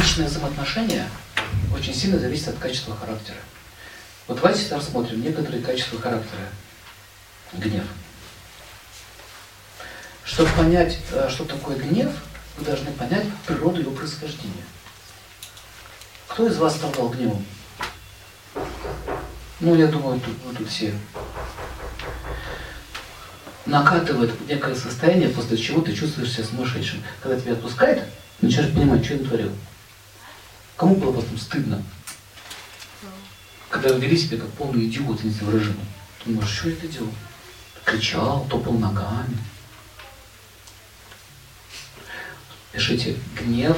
личные взаимоотношения очень сильно зависят от качества характера. Вот давайте рассмотрим некоторые качества характера. Гнев. Чтобы понять, э, что такое гнев, вы должны понять природу его происхождения. Кто из вас страдал гневом? Ну, я думаю, тут, вы тут все. Накатывает некое состояние, после чего ты чувствуешь себя сумасшедшим. Когда тебя отпускает, начинаешь понимать, что я натворил. Кому было потом стыдно? Когда вели себя как полный идиот, не выражение. Ты думаешь, что я это делал? Кричал, топал ногами. Пишите, гнев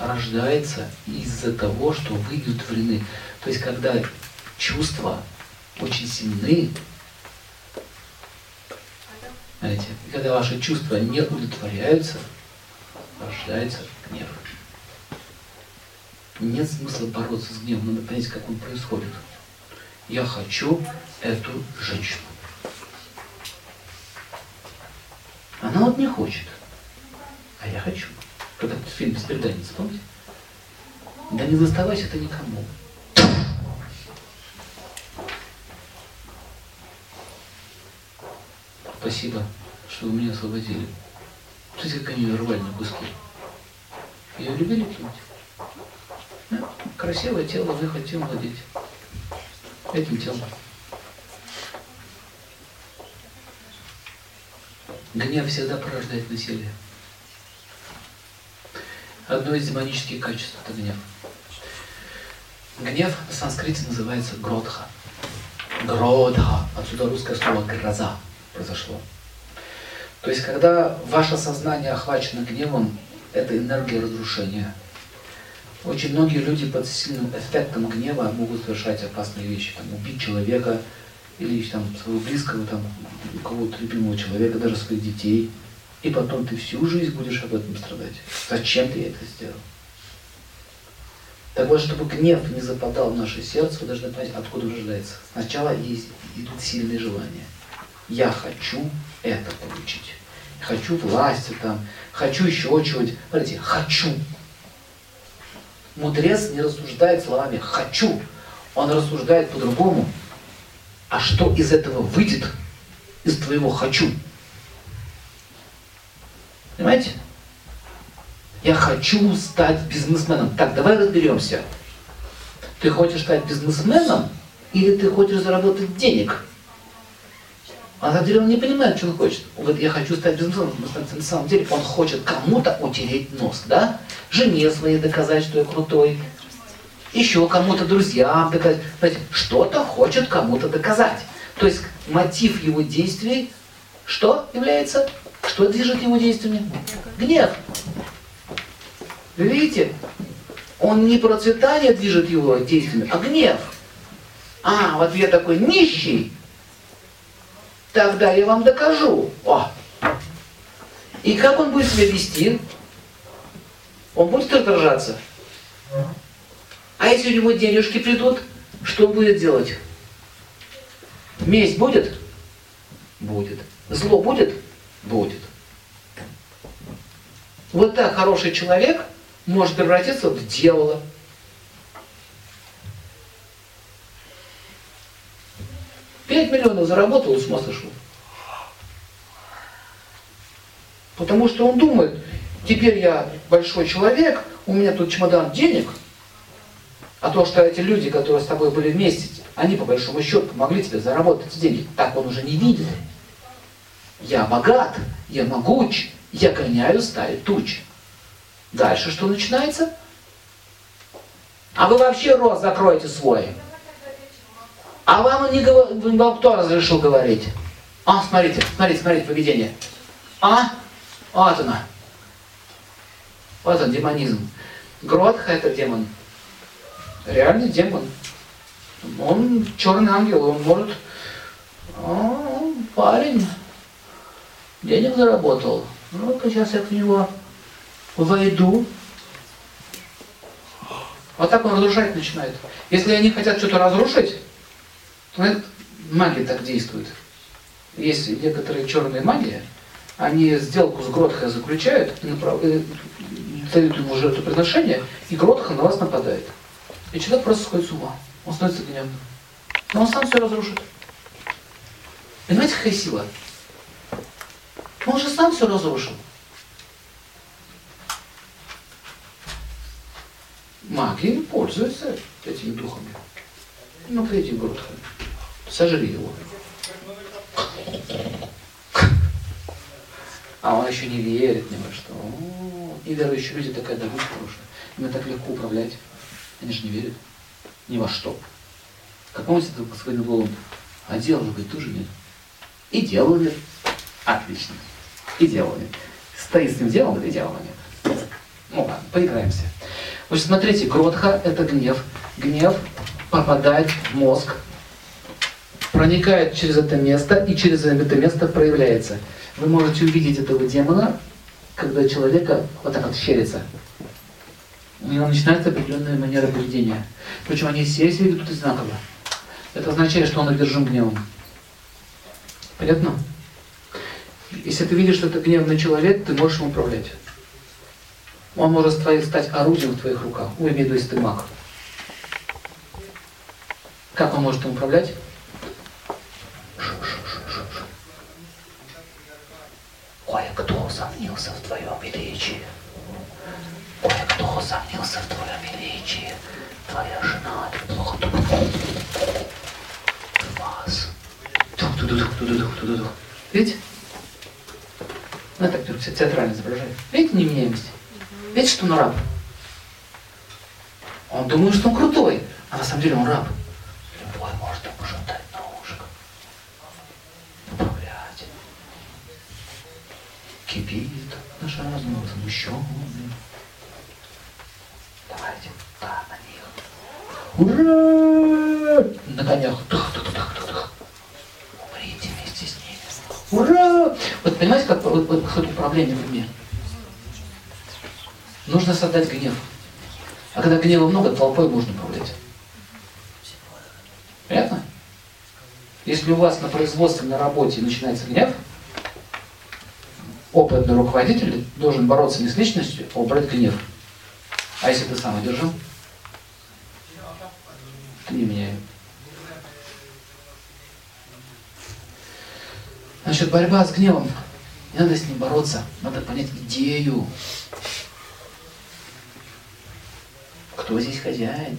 рождается из-за того, что вы удовлетворены. То есть, когда чувства очень сильны, знаете, когда ваши чувства не удовлетворяются, рождается гнев. Нет смысла бороться с гневом, надо понять, как он происходит. Я хочу эту женщину. Она вот не хочет, а я хочу. Как этот фильм «Беспреданница», помните? Да не заставайся ты никому. Спасибо, что вы меня освободили. Смотрите, как они рвали на куски. Ее любили кто-нибудь? Красивое тело, мы хотим владеть этим телом. Гнев всегда порождает насилие. Одно из демонических качеств – это гнев. Гнев на санскрите называется гродха. Гродха. Отсюда русское слово «гроза» произошло. То есть, когда ваше сознание охвачено гневом, это энергия разрушения. Очень многие люди под сильным эффектом гнева могут совершать опасные вещи, там, убить человека или там, своего близкого, там, кого-то любимого человека, даже своих детей. И потом ты всю жизнь будешь об этом страдать. Зачем ты это сделал? Так вот, чтобы гнев не западал в наше сердце, вы должны понять, откуда он рождается. Сначала есть, идут сильные желания. Я хочу это получить. Хочу власти там, хочу еще чего-нибудь. Смотрите, хочу. Мудрец не рассуждает словами «хочу», он рассуждает по-другому. А что из этого выйдет, из твоего «хочу»? Понимаете? Я хочу стать бизнесменом. Так, давай разберемся. Ты хочешь стать бизнесменом или ты хочешь заработать денег? А на деле он не понимает, что он хочет. Он говорит, я хочу стать бизнесменом. На самом деле он хочет кому-то утереть нос, да? Жене своей доказать, что я крутой. Еще кому-то друзьям доказать. Что-то хочет кому-то доказать. То есть мотив его действий что является? Что движет его действиями? Гнев. Видите? Он не процветание движет его действиями, а гнев. А, вот я такой нищий, тогда я вам докажу. О! И как он будет себя вести? Он будет раздражаться? А если у него денежки придут, что он будет делать? Месть будет? Будет. Зло будет? Будет. Вот так хороший человек может превратиться в дьявола. Пять миллионов заработал и с ума сошел. Потому что он думает, теперь я большой человек, у меня тут чемодан денег, а то, что эти люди, которые с тобой были вместе, они по большому счету помогли тебе заработать деньги, так он уже не видит. Я богат, я могуч, я гоняю стаи туч. Дальше что начинается? А вы вообще рот закроете свой. А вам не вам кто разрешил говорить? А, смотрите, смотрите, смотрите поведение. А? Вот она. Вот он, демонизм. Гротха это демон. Реальный демон. Он черный ангел, он может... О, парень денег заработал. Ну-ка, сейчас я к него войду. Вот так он разрушать начинает. Если они хотят что-то разрушить, то магия так действует. Есть некоторые черные магии, они сделку с Гротхой заключают, дают ему жертвоприношение, и Гротха на вас нападает. И человек просто сходит с ума. Он становится гневным. Но он сам все разрушит. Понимаете, какая сила? Он же сам все разрушил. Маги пользуются этими духами. Ну, приди Гротха. Сожри его. А он еще не верит ни во что. Неверующие люди такая добыча хорошая. Им так легко управлять. Они же не верят ни во что. Как помните, господин Воланд, а делал, говорит, тоже нет. И делал нет. Отлично. И делал нет. Стоит с ним делом, и делал нет. Ну ладно, поиграемся. Значит, смотрите, гротха – это гнев. Гнев попадает в мозг, проникает через это место и через это место проявляется. Вы можете увидеть этого демона, когда человека вот так вот щерится. У него начинается определенная манера поведения. Причем они все себя ведут одинаково. Это означает, что он одержим гневом. Понятно? Если ты видишь, что это гневный человек, ты можешь им управлять. Он может стать орудием в твоих руках. Ну, виду, если ты маг. Как он может им управлять? Ой, кто усомнился в твоем величии? Ой, кто усомнился в твоем величии? Твоя жена плохо Вас. Видите? Ну, так все театрально изображает. Видите, не меняемся. Видите, что он раб? Он думает, что он крутой, а на самом деле он раб. Любой может ему шептать на ушко. Управлять кипит наш разум, возмущенный. Давайте, да, на них. Ура! На конях. Тух, тух, тух, тух, тух. Умрите вместе с ними. Ура! Вот понимаете, как вот, вот, вот управление в уме? Нужно создать гнев. А когда гнева много, толпой можно управлять. Понятно? Если у вас на производстве, на работе начинается гнев, опытный руководитель должен бороться не с личностью, а убрать гнев. А если ты сам одержим, ты не меняй. Значит, борьба с гневом. Не надо с ним бороться, надо понять идею. Кто здесь хозяин?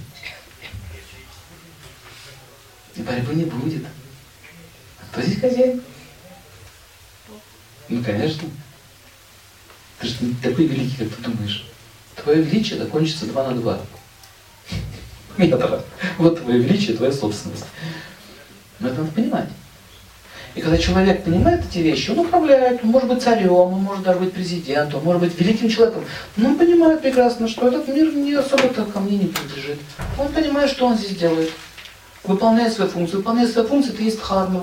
И борьбы не будет. Кто здесь хозяин? Ну, конечно. Ты же не такой великий, как ты думаешь. Твое величие закончится 2 на 2. Метра. Вот твое величие, твоя собственность. Но это надо понимать. И когда человек понимает эти вещи, он управляет, он может быть царем, он может даже быть президентом, он может быть великим человеком. Но он понимает прекрасно, что этот мир не особо-то ко мне не принадлежит. Он понимает, что он здесь делает. Выполняет свою функцию. Выполняет свою функцию, это есть харма.